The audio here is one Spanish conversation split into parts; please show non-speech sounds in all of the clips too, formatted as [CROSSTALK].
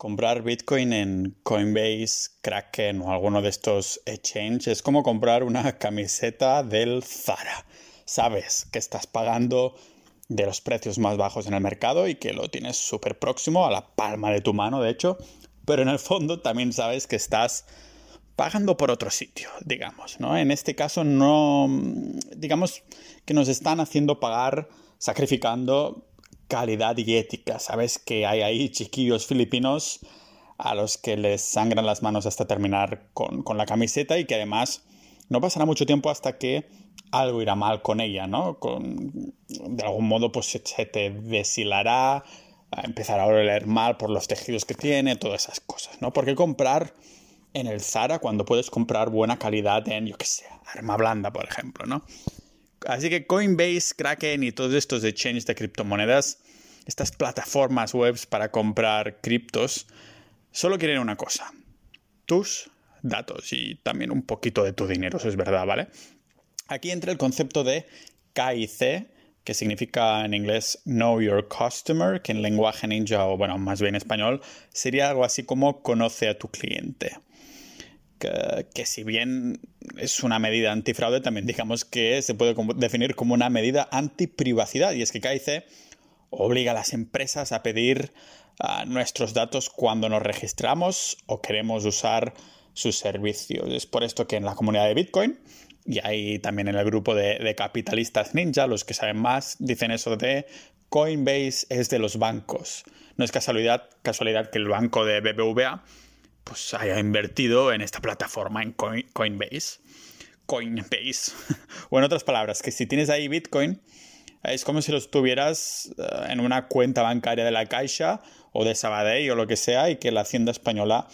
Comprar Bitcoin en Coinbase, Kraken o alguno de estos exchanges es como comprar una camiseta del Zara. Sabes que estás pagando de los precios más bajos en el mercado y que lo tienes súper próximo a la palma de tu mano, de hecho, pero en el fondo también sabes que estás pagando por otro sitio, digamos, ¿no? En este caso no, digamos que nos están haciendo pagar sacrificando calidad y ética. Sabes que hay ahí chiquillos filipinos a los que les sangran las manos hasta terminar con, la camiseta y que además no pasará mucho tiempo hasta que algo irá mal con ella, ¿no? Con, de algún modo pues se te deshilará, empezará a oler mal por los tejidos que tiene, todas esas cosas, ¿no? ¿Por qué comprar en el Zara cuando puedes comprar buena calidad en, yo qué sé, arma blanda, por ejemplo, ¿no? Así que Coinbase, Kraken y todos estos exchanges de criptomonedas, estas plataformas webs para comprar criptos, solo quieren una cosa, tus datos y también un poquito de tu dinero, eso es verdad, ¿vale? Aquí entra el concepto de KIC, que significa en inglés Know Your Customer, que en lenguaje ninja o bueno, más bien español, sería algo así como conoce a tu cliente que, si bien es una medida antifraude, también digamos que se puede definir como una medida antiprivacidad. Y es que KIC obliga a las empresas a pedir nuestros datos cuando nos registramos o queremos usar sus servicios. Es por esto que en la comunidad de Bitcoin y ahí también en el grupo de, de capitalistas ninja, los que saben más, dicen eso de Coinbase es de los bancos. No es casualidad, casualidad que el banco de BBVA pues haya invertido en esta plataforma, en Coinbase. Coinbase. [LAUGHS] o en otras palabras, que si tienes ahí Bitcoin, es como si los tuvieras eh, en una cuenta bancaria de la Caixa o de Sabadell o lo que sea y que la Hacienda Española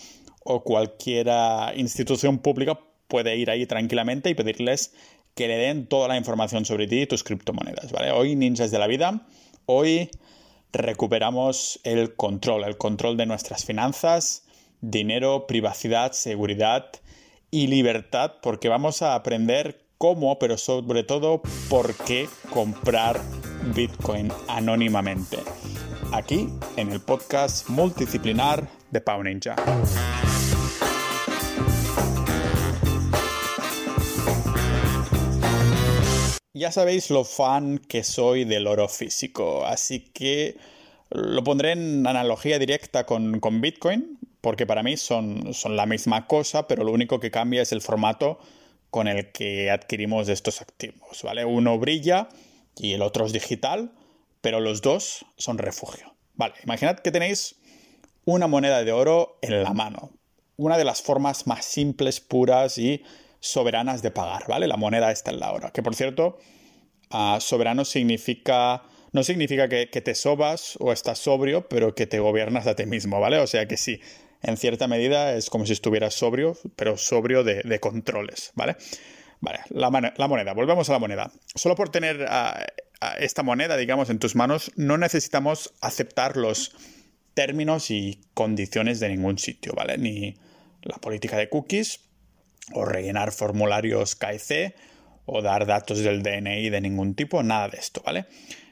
o cualquier institución pública puede ir ahí tranquilamente y pedirles que le den toda la información sobre ti y tus criptomonedas, ¿vale? Hoy, ninjas de la vida, hoy recuperamos el control, el control de nuestras finanzas, dinero, privacidad, seguridad y libertad, porque vamos a aprender cómo, pero sobre todo por qué comprar Bitcoin anónimamente. Aquí en el podcast multidisciplinar de Pau Ninja. Ya sabéis lo fan que soy del oro físico, así que lo pondré en analogía directa con, con Bitcoin, porque para mí son, son la misma cosa, pero lo único que cambia es el formato con el que adquirimos estos activos, ¿vale? Uno brilla y el otro es digital, pero los dos son refugio. Vale, imaginad que tenéis una moneda de oro en la mano, una de las formas más simples, puras y soberanas de pagar, ¿vale? La moneda está en la hora, que por cierto, ah, soberano significa no significa que, que, te sobas o estás sobrio, pero que te gobiernas a ti mismo, ¿vale? O sea que sí, en cierta medida es como si estuvieras sobrio, pero sobrio de, controles, ¿vale? Vale, la, moneda, volvemos a la moneda. Solo por tener esta moneda, digamos, en tus manos, no necesitamos aceptar los términos y condiciones de ningún sitio, ¿vale? Ni la política de cookies, o rellenar formularios KIC, o dar datos del DNI de ningún tipo, nada de esto, ¿vale?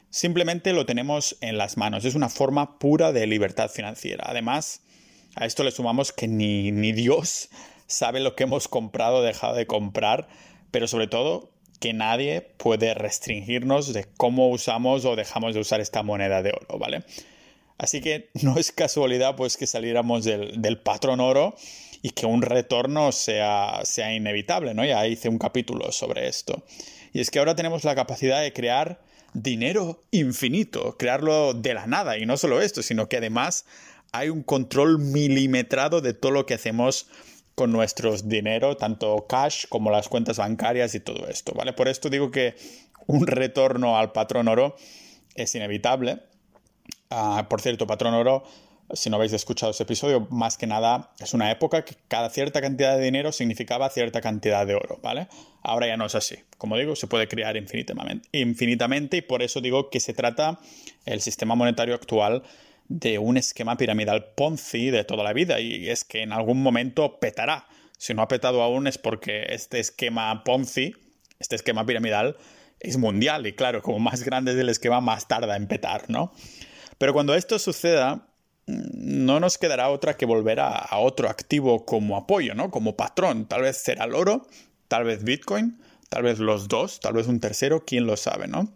Simplemente lo tenemos en las manos. Es una forma pura de libertad financiera. Además, a esto le sumamos que ni, ni Dios sabe lo que hemos comprado o dejado de comprar, pero sobre todo que nadie puede restringirnos de cómo usamos o dejamos de usar esta moneda de oro, ¿vale? Así que no es casualidad pues que saliéramos del, patrón oro y que un retorno sea, sea inevitable, ¿no? Ya hice un capítulo sobre esto. Y es que ahora tenemos la capacidad de crear dinero infinito, crearlo de la nada. Y no solo esto, sino que además hay un control milimetrado de todo lo que hacemos con nuestros dinero, tanto cash como las cuentas bancarias y todo esto, ¿vale? Por esto digo que un retorno al patrón oro es inevitable. Ah, por cierto, patrón oro, si no habéis escuchado ese episodio, más que nada es una época que cada cierta cantidad de dinero significaba cierta cantidad de oro, ¿vale? Ahora ya no es así. Como digo, se puede crear infinitamente, infinitamente y por eso digo que se trata el sistema monetario actual de un esquema piramidal Ponzi de toda la vida y es que en algún momento petará. Si no ha petado aún es porque este esquema Ponzi, este esquema piramidal, es mundial y claro, como más grande es el esquema, más tarda en petar, ¿no? Pero cuando esto suceda, no nos quedará otra que volver a, otro activo como apoyo, ¿no? Como patrón. Tal vez será el oro, tal vez Bitcoin, tal vez los dos, tal vez un tercero, quién lo sabe, ¿no?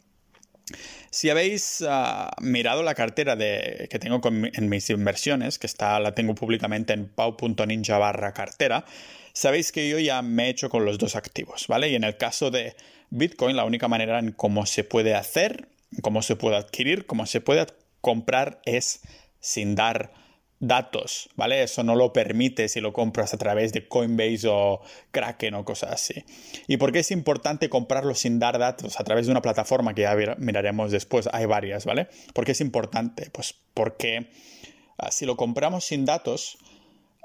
Si habéis ah, mirado la cartera que tengo en mis inversiones, que está, la tengo públicamente en pau.ninja barra cartera, sabéis que yo ya me he hecho con los dos activos, ¿vale? Y en el caso de Bitcoin, la única manera en cómo se puede hacer, cómo se puede adquirir, cómo se puede comprar es sin dar datos, ¿vale? Eso no lo permite si lo compras a través de Coinbase o Kraken o cosas así. ¿Y por qué es importante comprarlo sin dar datos a través de una plataforma que ya miraremos después? Hay varias, ¿vale? ¿Por qué es importante? Pues porque ah, si lo compramos sin datos,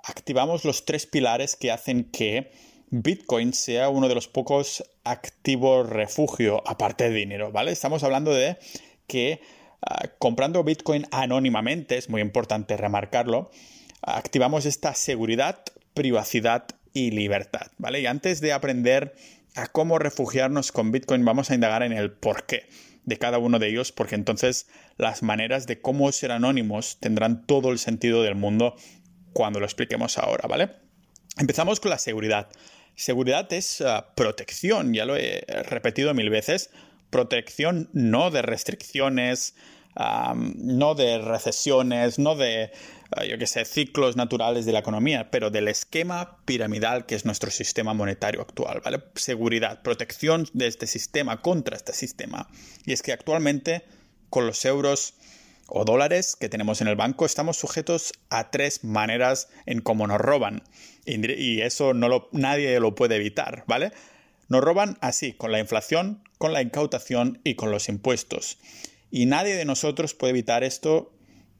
activamos los tres pilares que hacen que Bitcoin sea uno de los pocos activos refugio aparte de dinero, ¿vale? Estamos hablando de que Ah, comprando Bitcoin anónimamente, es muy importante remarcarlo, activamos esta seguridad, privacidad y libertad, ¿vale? Y antes de aprender a cómo refugiarnos con Bitcoin, vamos a indagar en el porqué de cada uno de ellos, porque entonces las maneras de cómo ser anónimos tendrán todo el sentido del mundo cuando lo expliquemos ahora, ¿vale? Empezamos con la seguridad. Seguridad es ah, protección, ya lo he repetido mil veces, protección no de restricciones, no de recesiones, no de, ah, yo qué sé, ciclos naturales de la economía, pero del esquema piramidal que es nuestro sistema monetario actual, ¿vale? Seguridad, protección de este sistema contra este sistema. Y es que actualmente con los euros o dólares que tenemos en el banco estamos sujetos a tres maneras en cómo nos roban. Y eso no lo, nadie lo puede evitar, ¿vale? Nos roban así, con la inflación, con la incautación y con los impuestos. Y nadie de nosotros puede evitar esto,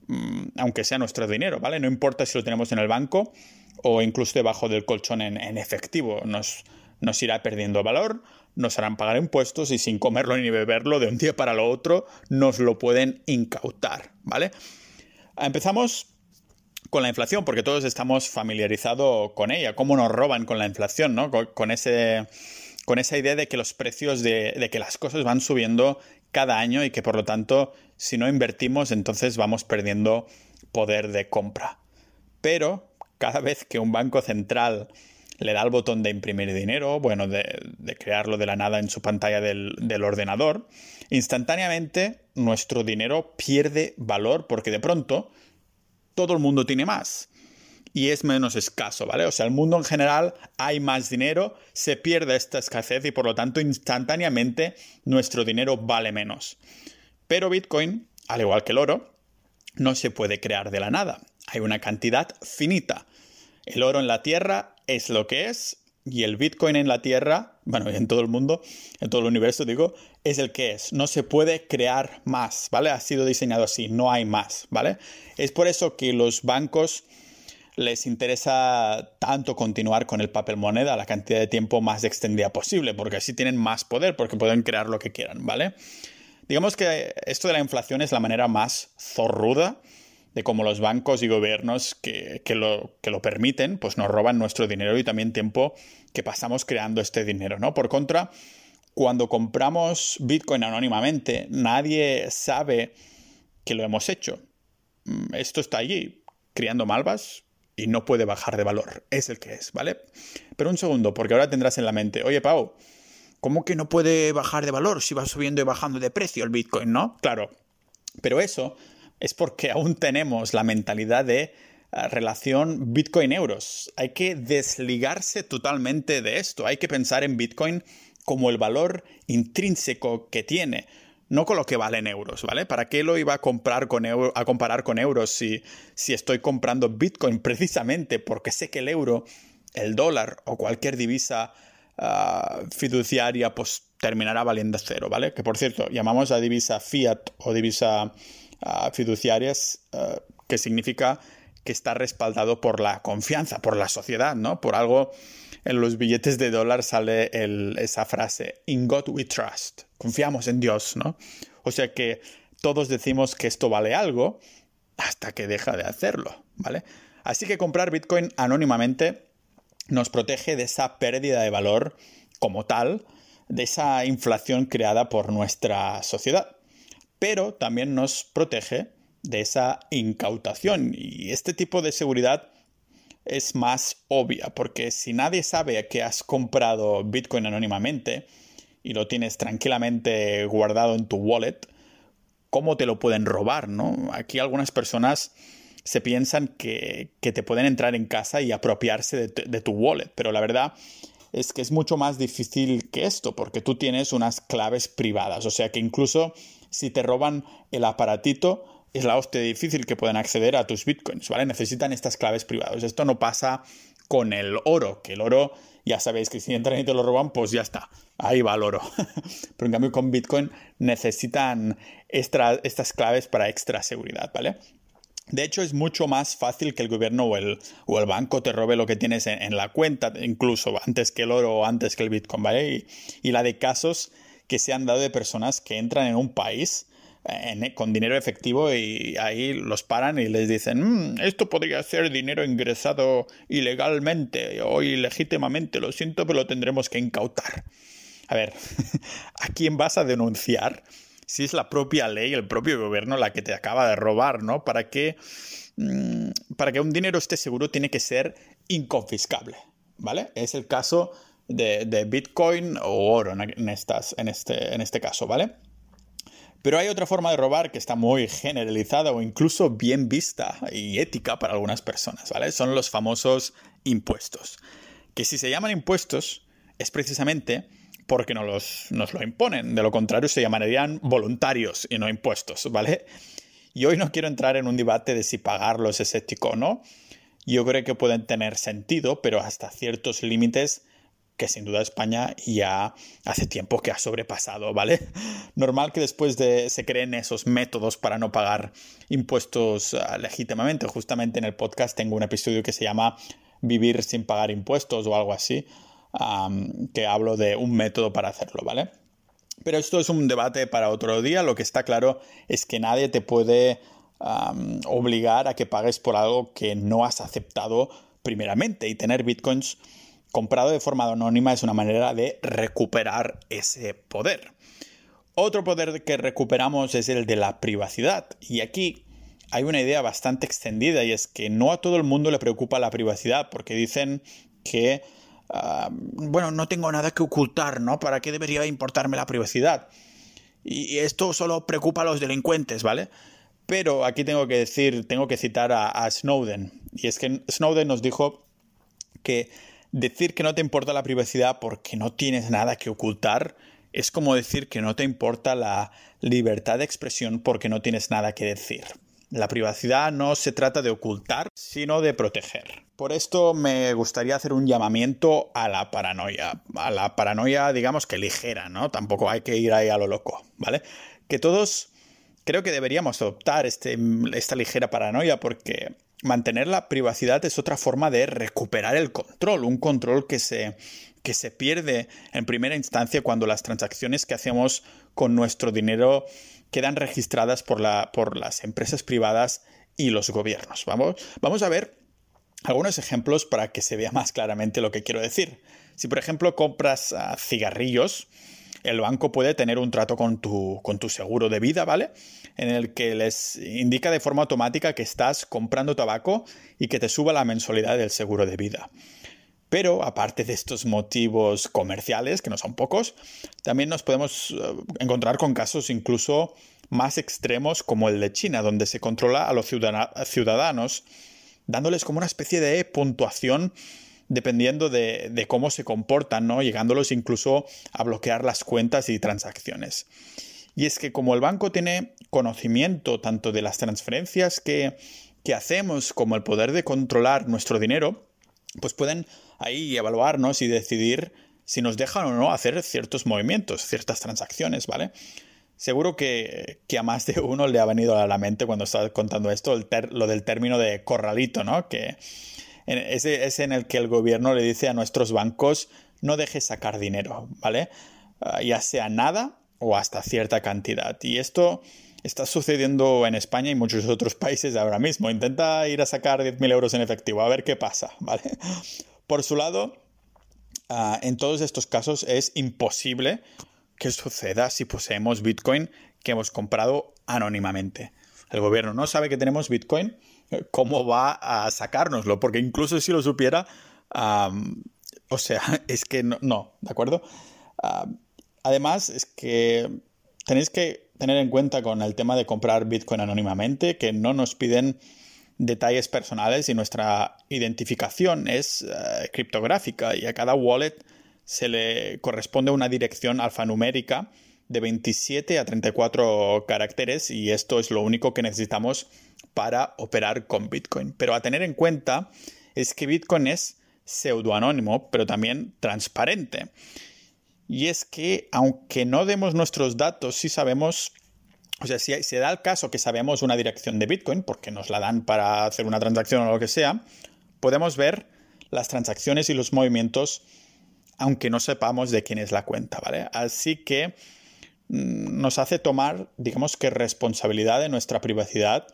mm, aunque sea nuestro dinero, ¿vale? No importa si lo tenemos en el banco o incluso debajo del colchón en, efectivo. Nos, irá perdiendo valor, nos harán pagar impuestos y sin comerlo ni beberlo de un día para lo otro nos lo pueden incautar, ¿vale? Empezamos con la inflación, porque todos estamos familiarizados con ella, cómo nos roban con la inflación, ¿no? con ese con esa idea de que los precios de, que las cosas van subiendo cada año y que por lo tanto si no invertimos entonces vamos perdiendo poder de compra. Pero cada vez que un banco central le da el botón de imprimir dinero, bueno, de, crearlo de la nada en su pantalla del, ordenador, instantáneamente nuestro dinero pierde valor porque de pronto todo el mundo tiene más y es menos escaso, ¿vale? O sea, el mundo en general hay más dinero, se pierde esta escasez y por lo tanto instantáneamente nuestro dinero vale menos. Pero Bitcoin, al igual que el oro, no se puede crear de la nada. Hay una cantidad finita. El oro en la Tierra es lo que es y el Bitcoin en la Tierra, bueno, en todo el mundo, en todo el universo digo, es el que es. No se puede crear más, ¿vale? Ha sido diseñado así, no hay más, ¿vale? Es por eso que los bancos les interesa tanto continuar con el papel moneda la cantidad de tiempo más extendida posible, porque así tienen más poder, porque pueden crear lo que quieran, ¿vale? Digamos que esto de la inflación es la manera más zorruda de cómo los bancos y gobiernos que, lo, que lo permiten, pues nos roban nuestro dinero y también tiempo que pasamos creando este dinero, ¿no? Por contra, cuando compramos Bitcoin anónimamente, nadie sabe que lo hemos hecho. Mm, esto está allí, criando malvas, y no puede bajar de valor. Es el que es, ¿vale? Pero un segundo, porque ahora tendrás en la mente, oye, Pau, ¿cómo que no puede bajar de valor si va subiendo y bajando de precio el Bitcoin, no? Claro, pero eso es porque aún tenemos la mentalidad de eh, relación Bitcoin-euros. Hay que desligarse totalmente de esto. Hay que pensar en Bitcoin como el valor intrínseco que tiene no con lo que valen euros, ¿vale? ¿Para qué lo iba a, comprar con a comparar con euros si, si estoy comprando Bitcoin precisamente porque sé que el euro, el dólar o cualquier divisa ah, fiduciaria pues terminará valiendo cero, ¿vale? Que por cierto, llamamos a divisa fiat o divisa uh, fiduciarias, ah, que significa que está respaldado por la confianza, por la sociedad, ¿no? Por algo en los billetes de dólar sale esa frase, In God we trust, confiamos en Dios, ¿no? O sea que todos decimos que esto vale algo hasta que deja de hacerlo, ¿vale? Así que comprar Bitcoin anónimamente nos protege de esa pérdida de valor como tal, de esa inflación creada por nuestra sociedad, pero también nos protege de esa incautación. Y este tipo de seguridad es más obvia, porque si nadie sabe que has comprado Bitcoin anónimamente y lo tienes tranquilamente guardado en tu wallet, ¿cómo te lo pueden robar? ¿no? Aquí algunas personas se piensan que, te pueden entrar en casa y apropiarse de, tu wallet, pero la verdad es que es mucho más difícil que esto, porque tú tienes unas claves privadas, o sea que incluso si te roban el aparatito, es la hostia difícil que puedan acceder a tus bitcoins, ¿vale? Necesitan estas claves privadas. Esto no pasa con el oro, que el oro, ya sabéis que si entran y te lo roban, pues ya está, ahí va el oro. [LAUGHS] Pero en cambio con bitcoin necesitan estas claves para extra seguridad, ¿vale? De hecho, es mucho más fácil que el gobierno o el, banco te robe lo que tienes en, la cuenta, incluso antes que el oro o antes que el Bitcoin, ¿vale? Y, la de casos que se han dado de personas que entran en un país con dinero efectivo y ahí los paran y les dicen, mm, esto podría ser dinero ingresado ilegalmente o ilegítimamente, lo siento, pero lo tendremos que incautar. A ver, [LAUGHS] ¿a quién vas a denunciar si es la propia ley, el propio gobierno la que te acaba de robar, ¿no? Para que, mm, para que un dinero esté seguro tiene que ser inconfiscable, ¿vale? Es el caso de, Bitcoin o oro en, en, este, en este caso, ¿vale? Pero hay otra forma de robar que está muy generalizada o incluso bien vista y ética para algunas personas, ¿vale? Son los famosos impuestos. Que si se llaman impuestos es precisamente porque nos, los, nos lo imponen. De lo contrario, se llamarían voluntarios y no impuestos, ¿vale? Y hoy no quiero entrar en un debate de si pagarlos es ético o no. Yo creo que pueden tener sentido, pero hasta ciertos límites que sin duda España ya hace tiempo que ha sobrepasado, ¿vale? [LAUGHS] Normal que después de se creen esos métodos para no pagar impuestos ah, legítimamente. Justamente en el podcast tengo un episodio que se llama Vivir sin pagar impuestos o algo así, que hablo de un método para hacerlo, ¿vale? Pero esto es un debate para otro día. Lo que está claro es que nadie te puede obligar a que pagues por algo que no has aceptado primeramente. Y tener bitcoins comprado de forma anónima es una manera de recuperar ese poder. Otro poder que recuperamos es el de la privacidad. Y aquí hay una idea bastante extendida y es que no a todo el mundo le preocupa la privacidad porque dicen que Ah, bueno, no tengo nada que ocultar, ¿no? ¿Para qué debería importarme la privacidad? Y esto solo preocupa a los delincuentes, ¿vale? Pero aquí tengo que decir, tengo que citar a, Snowden. Y es que Snowden nos dijo que decir que no te importa la privacidad porque no tienes nada que ocultar es como decir que no te importa la libertad de expresión porque no tienes nada que decir. La privacidad no se trata de ocultar, sino de proteger. Por esto me gustaría hacer un llamamiento a la paranoia, a la paranoia digamos que ligera, ¿no? Tampoco hay que ir ahí a lo loco, ¿vale? Que todos creo que deberíamos adoptar este, esta ligera paranoia porque mantener la privacidad es otra forma de recuperar el control, un control que se, que se pierde en primera instancia cuando las transacciones que hacemos con nuestro dinero quedan registradas por, la, por las empresas privadas y los gobiernos. Vamos, vamos a ver algunos ejemplos para que se vea más claramente lo que quiero decir. Si por ejemplo compras ah, cigarrillos, el banco puede tener un trato con tu, con tu seguro de vida, ¿vale? En el que les indica de forma automática que estás comprando tabaco y que te suba la mensualidad del seguro de vida. Pero aparte de estos motivos comerciales, que no son pocos, también nos podemos ah, encontrar con casos incluso más extremos como el de China, donde se controla a los ciudadanos dándoles como una especie de puntuación dependiendo de, cómo se comportan, ¿no? Llegándolos incluso a bloquear las cuentas y transacciones. Y es que como el banco tiene conocimiento tanto de las transferencias que, que hacemos como el poder de controlar nuestro dinero, pues pueden ahí evaluarnos y decidir si nos dejan o no hacer ciertos movimientos, ciertas transacciones, ¿vale? Seguro que, a más de uno le ha venido a la mente cuando estaba contando esto lo del término de corralito, ¿no? Que es, en el que el gobierno le dice a nuestros bancos no dejes sacar dinero, ¿vale? Ah, ya sea nada o hasta cierta cantidad. Y esto está sucediendo en España y muchos otros [LAUGHS] países ahora mismo. Intenta ir a sacar 10.000 euros en efectivo, a ver qué pasa, [LAUGHS] ¿vale? Por su lado, ah, en todos estos casos es imposible ¿Qué suceda si poseemos Bitcoin que hemos comprado anónimamente. el gobierno no sabe que tenemos Bitcoin, ¿cómo va a sacárnoslo? Porque incluso si lo supiera, o sea, [LAUGHS] es que no, ¿de acuerdo? además, es que tenéis que tener en cuenta con el tema de comprar Bitcoin anónimamente que no nos piden detalles personales y nuestra identificación es eh, criptográfica y a cada wallet se le corresponde una dirección alfanumérica de 27 a 34 caracteres y esto es lo único que necesitamos para operar con Bitcoin. Pero a tener en cuenta es que Bitcoin es pseudoanónimo, pero también transparente. Y es que aunque no demos nuestros datos, sí sabemos, o sea, si se da el caso que sabemos una dirección de Bitcoin, porque nos la dan para hacer una transacción o lo que sea, podemos ver las transacciones y los movimientos aunque no sepamos de quién es la cuenta, ¿vale? Así que mm, nos hace tomar, digamos que responsabilidad de nuestra privacidad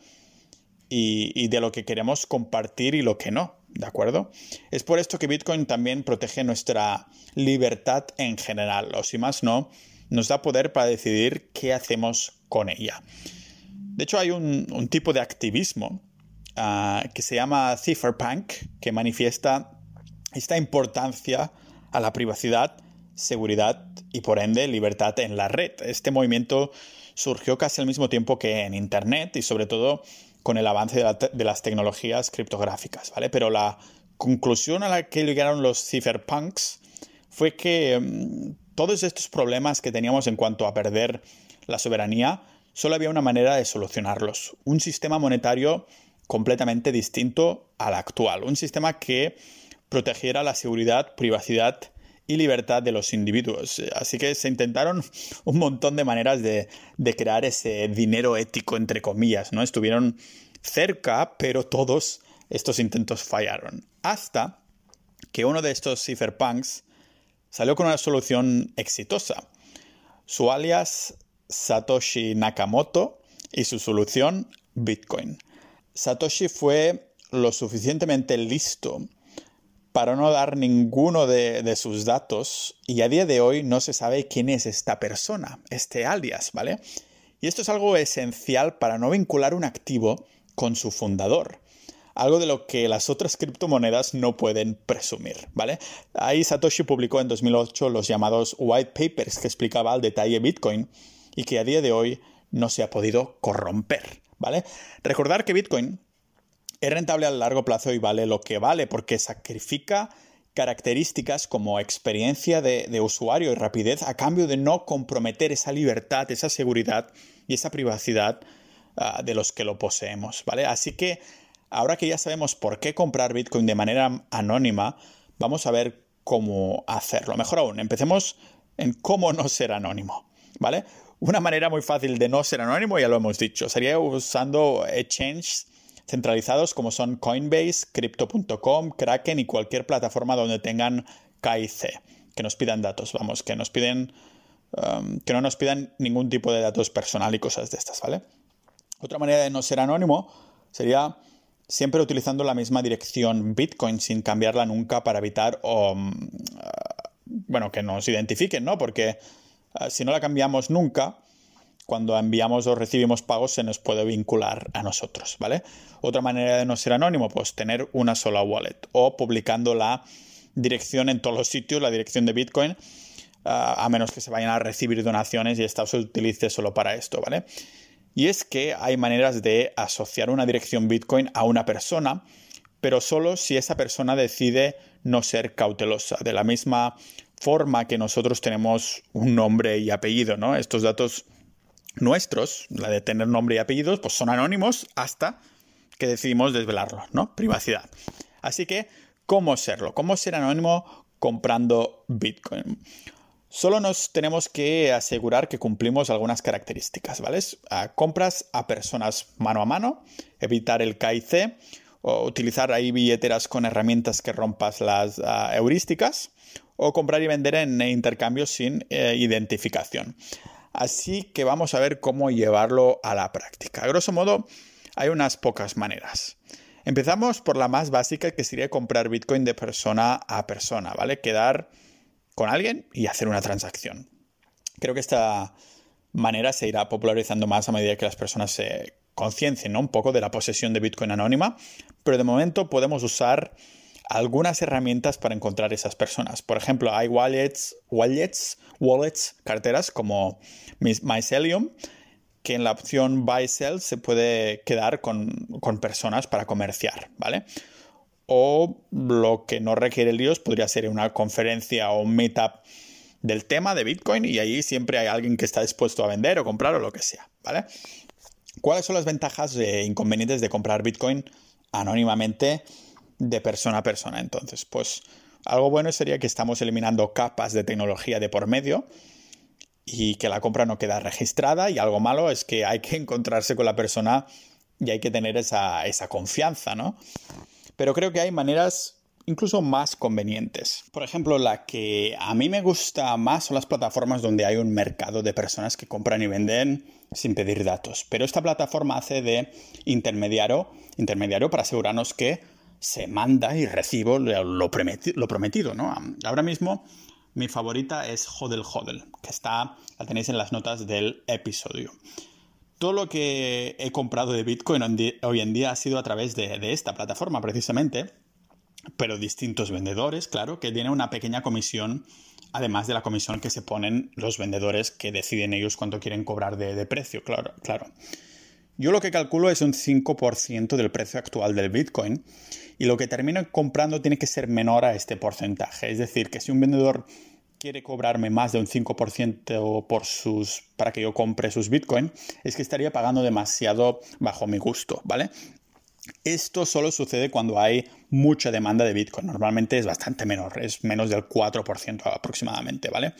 y, de lo que queremos compartir y lo que no, ¿de acuerdo? Es por esto que Bitcoin también protege nuestra libertad en general, o si más no, nos da poder para decidir qué hacemos con ella. De hecho, hay un, tipo de activismo ah, que se llama Cypherpunk, que manifiesta esta importancia a la privacidad, seguridad y por ende libertad en la red. Este movimiento surgió casi al mismo tiempo que en Internet y sobre todo con el avance de, las tecnologías criptográficas, ¿vale? Pero la conclusión a la que llegaron los cypherpunks fue que mm, todos estos problemas que teníamos en cuanto a perder la soberanía, solo había una manera de solucionarlos. Un sistema monetario completamente distinto al actual. Un sistema que protegiera la seguridad, privacidad y libertad de los individuos. Así que se intentaron un montón de maneras de, crear ese dinero ético, entre comillas, ¿no? Estuvieron cerca, pero todos estos intentos fallaron. Hasta que uno de estos cypherpunks salió con una solución exitosa. Su alias Satoshi Nakamoto y su solución Bitcoin. Satoshi fue lo suficientemente listo para no dar ninguno de, sus datos y a día de hoy no se sabe quién es esta persona, este alias, ¿vale? Y esto es algo esencial para no vincular un activo con su fundador. Algo de lo que las otras criptomonedas no pueden presumir, ¿vale? Ahí Satoshi publicó en 2008 los llamados white papers que explicaba al detalle Bitcoin y que a día de hoy no se ha podido corromper, ¿vale? Recordar que Bitcoin es rentable a largo plazo y vale lo que vale porque sacrifica características como experiencia de, usuario y rapidez a cambio de no comprometer esa libertad, esa seguridad y esa privacidad ah, de los que lo poseemos, ¿vale? Así que ahora que ya sabemos por qué comprar Bitcoin de manera anónima, vamos a ver cómo hacerlo. Mejor aún, empecemos en cómo no ser anónimo, ¿vale? Una manera muy fácil de no ser anónimo, ya lo hemos dicho, sería usando exchanges centralizados como son Coinbase, Crypto.com, Kraken y cualquier plataforma donde tengan KIC, que nos pidan datos, vamos, que nos piden, um, que no nos pidan ningún tipo de datos personal y cosas de estas, ¿vale? Otra manera de no ser anónimo sería siempre utilizando la misma dirección Bitcoin sin cambiarla nunca para evitar o, um, bueno, que nos identifiquen, ¿no? Porque uh, si no la cambiamos nunca, cuando enviamos o recibimos pagos se nos puede vincular a nosotros, ¿vale? Otra manera de no ser anónimo, pues tener una sola wallet o publicando la dirección en todos los sitios, la dirección de Bitcoin, a menos que se vayan a recibir donaciones y esta se utilice solo para esto, ¿vale? Y es que hay maneras de asociar una dirección Bitcoin a una persona, pero solo si esa persona decide no ser cautelosa. De la misma forma que nosotros tenemos un nombre y apellido, ¿no? Estos datos nuestros, la de tener nombre y apellidos, pues son anónimos hasta que decidimos desvelarlo, ¿no? Privacidad. Así que, ¿cómo serlo? ¿Cómo ser anónimo comprando Bitcoin? Solo nos tenemos que asegurar que cumplimos algunas características, ¿vale? compras a personas mano a mano, evitar el KIC, o utilizar ahí billeteras con herramientas que rompas las ah, heurísticas, o comprar y vender en intercambios sin eh, identificación. Así que vamos a ver cómo llevarlo a la práctica. A grosso modo, hay unas pocas maneras. Empezamos por la más básica, que sería comprar Bitcoin de persona a persona, ¿vale? Quedar con alguien y hacer una transacción. Creo que esta manera se irá popularizando más a medida que las personas se conciencien un poco de la posesión de Bitcoin anónima, pero de momento podemos usar algunas herramientas para encontrar esas personas. Por ejemplo, hay wallets, wallets, wallets, carteras como Mycelium, que en la opción Buy Sell se puede quedar con, con personas para comerciar, ¿vale? O lo que no requiere líos podría ser una conferencia o un meetup del tema de Bitcoin y ahí siempre hay alguien que está dispuesto a vender o comprar o lo que sea, ¿vale? ¿Cuáles son las ventajas e inconvenientes de comprar Bitcoin anónimamente de persona a persona? Entonces, pues algo bueno sería que estamos eliminando capas de tecnología de por medio y que la compra no queda registrada y algo malo es que hay que [LAUGHS] encontrarse con la persona y hay que tener esa, esa confianza, ¿no? Pero creo que hay maneras incluso más convenientes. Por ejemplo, la que a mí me gusta más son las plataformas donde hay un mercado de personas que compran y venden sin pedir datos. Pero esta plataforma hace de intermediario, intermediario para asegurarnos que se manda y recibo lo, prometido, ¿no? Ahora mismo mi favorita es Hodel Hodel, que está, la tenéis en las notas del episodio. Todo lo que he comprado de Bitcoin hoy en día ha sido a través de, de esta plataforma, precisamente pero distintos vendedores, claro, que tienen una pequeña comisión, además de la comisión que se ponen los vendedores que deciden ellos cuánto quieren cobrar de, precio, claro, claro. Yo lo que calculo es un 5% del precio actual del Bitcoin y lo que termino comprando tiene que ser menor a este porcentaje. Es decir, que si un vendedor quiere cobrarme más de un 5% por para que yo compre sus Bitcoin, es que estaría pagando demasiado bajo mi gusto, ¿vale? Esto solo sucede cuando hay mucha demanda de Bitcoin. Normalmente es bastante menor, es menos del 4% aproximadamente, ¿vale?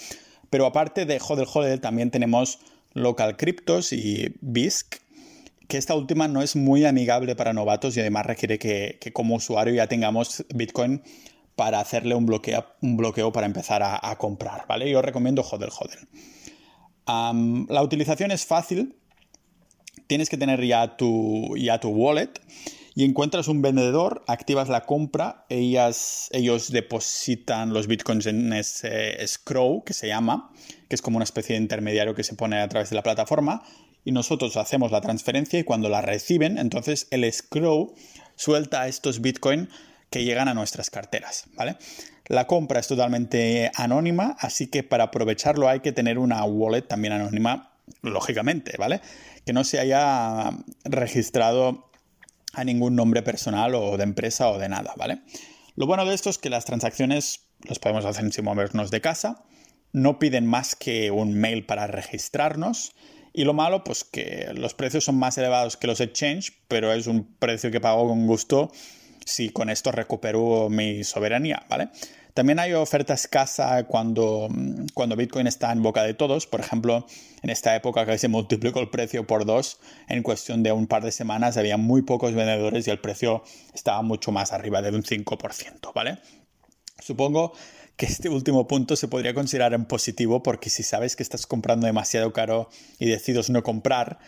Pero aparte de Hodel Hodel también tenemos Local Cryptos y BISC, que esta última no es muy amigable para novatos y además requiere que, como usuario ya tengamos Bitcoin para hacerle un bloqueo, para empezar a, comprar, ¿vale? Yo recomiendo Hodel Hodel. la utilización es fácil, tienes que tener ya tu, ya tu wallet y encuentras un vendedor, activas la compra, ellas, ellos depositan los bitcoins en ese scroll que se llama, que es como una especie de intermediario que se pone a través de la plataforma, y nosotros hacemos la transferencia y cuando la reciben, entonces el scroll suelta estos bitcoins que llegan a nuestras carteras, ¿vale? La compra es totalmente anónima, así que para aprovecharlo hay que tener una wallet también anónima, lógicamente, ¿vale? que no se haya registrado a ningún nombre personal o de empresa o de nada, ¿vale? Lo bueno de esto es que las transacciones las podemos hacer sin movernos de casa, no piden más que un mail para registrarnos y lo malo, pues que los precios son más elevados que los exchange, pero es un precio que pago con gusto si con esto recupero mi soberanía, ¿vale? También hay oferta escasa cuando, cuando Bitcoin está en boca de todos. Por ejemplo, en esta época que se multiplicó el precio por dos, en cuestión de un par de semanas había muy pocos vendedores y el precio estaba mucho más arriba de un 5%, ¿vale? Supongo que este último punto se podría considerar en positivo porque si sabes que estás comprando demasiado caro y decides no comprar,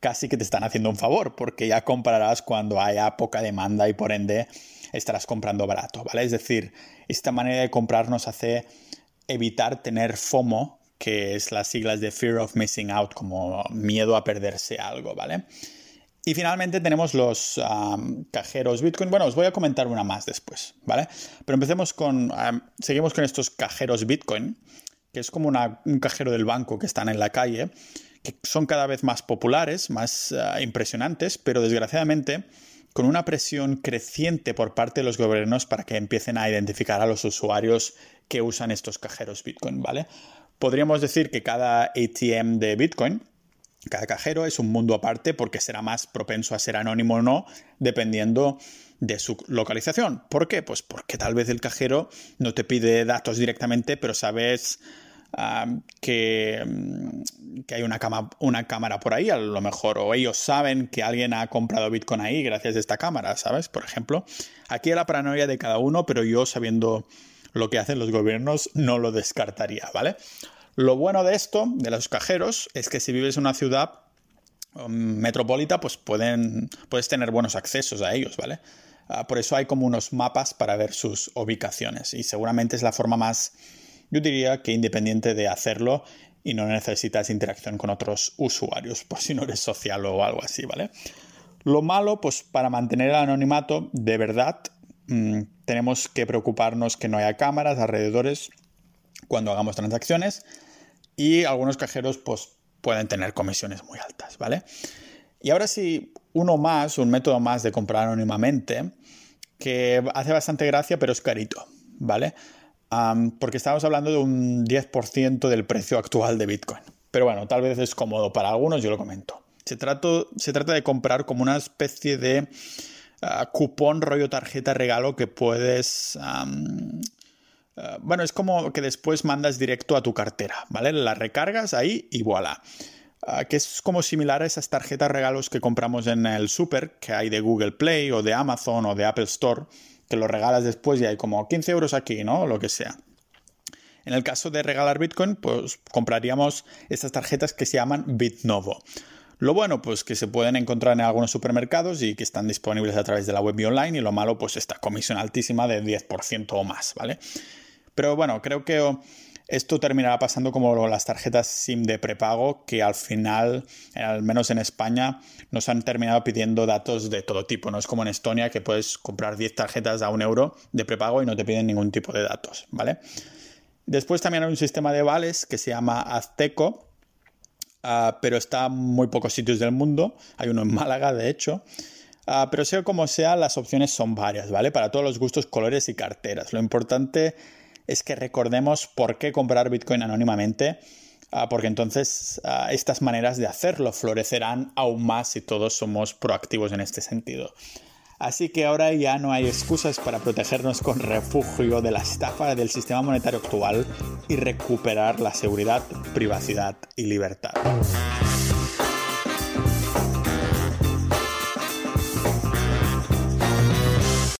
casi que te están haciendo un favor porque ya comprarás cuando haya poca demanda y por ende estarás comprando barato, ¿vale? Es decir, esta manera de comprar nos hace evitar tener FOMO, que es las siglas de Fear of Missing Out, como miedo a perderse algo, ¿vale? Y finalmente tenemos los cajeros Bitcoin. Bueno, os voy a comentar una más después, ¿vale? Pero empecemos con, seguimos con estos cajeros Bitcoin, que es como un cajero del banco que están en la calle, que son cada vez más populares, más ah, impresionantes, pero desgraciadamente con una presión creciente por parte de los gobiernos para que empiecen a identificar a los usuarios que usan estos cajeros Bitcoin, ¿vale? Podríamos decir que cada ATM de Bitcoin, cada cajero es un mundo aparte porque será más propenso a ser anónimo o no, dependiendo de su localización. ¿Por qué? Pues porque tal vez el cajero no te pide datos directamente, pero sabes que, mm, que, hay una, una cámara por ahí, a lo mejor, o ellos saben que alguien ha comprado Bitcoin ahí gracias a esta cámara, ¿sabes? Por ejemplo, aquí la paranoia de cada uno, pero yo sabiendo lo que hacen los gobiernos no lo descartaría, ¿vale? Lo bueno de esto, de los cajeros, es que si vives en una ciudad um, metropolita, pues puedes tener buenos accesos a ellos, ¿vale? Ah, por eso hay como unos mapas para ver sus ubicaciones y seguramente es la forma más yo diría que independiente de hacerlo y no necesitas interacción con otros usuarios, por si no eres social o algo así, ¿vale? Lo malo, pues para mantener el anonimato, de verdad, mm, tenemos que preocuparnos que no haya cámaras alrededores cuando hagamos transacciones y algunos cajeros pues pueden tener comisiones muy altas, ¿vale? Y ahora sí, uno más, un método más de comprar anónimamente, que hace bastante gracia, pero es carito, ¿vale? porque estamos hablando de un 10% del precio actual de Bitcoin. Pero bueno, tal vez es cómodo para algunos, yo lo comento. Se, se trata de comprar como una especie de ah, cupón rollo tarjeta regalo que puedes... Ah, bueno, es como que después mandas directo a tu cartera, ¿vale? La recargas ahí y voilà. Ah, que es como similar a esas tarjetas regalos que compramos en el super, que hay de Google Play o de Amazon o de Apple Store, que lo regalas después y hay como 15 euros aquí, ¿no? Lo que sea. En el caso de regalar Bitcoin, pues compraríamos estas tarjetas que se llaman BitNovo. Lo bueno, pues que se pueden encontrar en algunos supermercados y que están disponibles a través de la web y online. Y lo malo, pues esta comisión altísima de 10% o más, ¿vale? Pero bueno, creo que esto terminará pasando como las tarjetas SIM de prepago, que al final, al menos en España, nos han terminado pidiendo datos de todo tipo. No es como en Estonia, que puedes comprar 10 tarjetas a un euro de prepago y no te piden ningún tipo de datos, ¿vale? Después también hay un sistema de vales que se llama Azteco, ah, pero está en muy pocos sitios del mundo. Hay uno en Málaga, de hecho. Ah, pero sea como sea, las opciones son varias, ¿vale? Para todos los gustos, colores y carteras. Lo importante es que recordemos por qué comprar Bitcoin anónimamente, ah, porque entonces ah, estas maneras de hacerlo florecerán aún más si todos somos proactivos en este sentido. Así que ahora ya no hay excusas para protegernos con refugio de la estafa del sistema monetario actual y recuperar la seguridad, privacidad y libertad.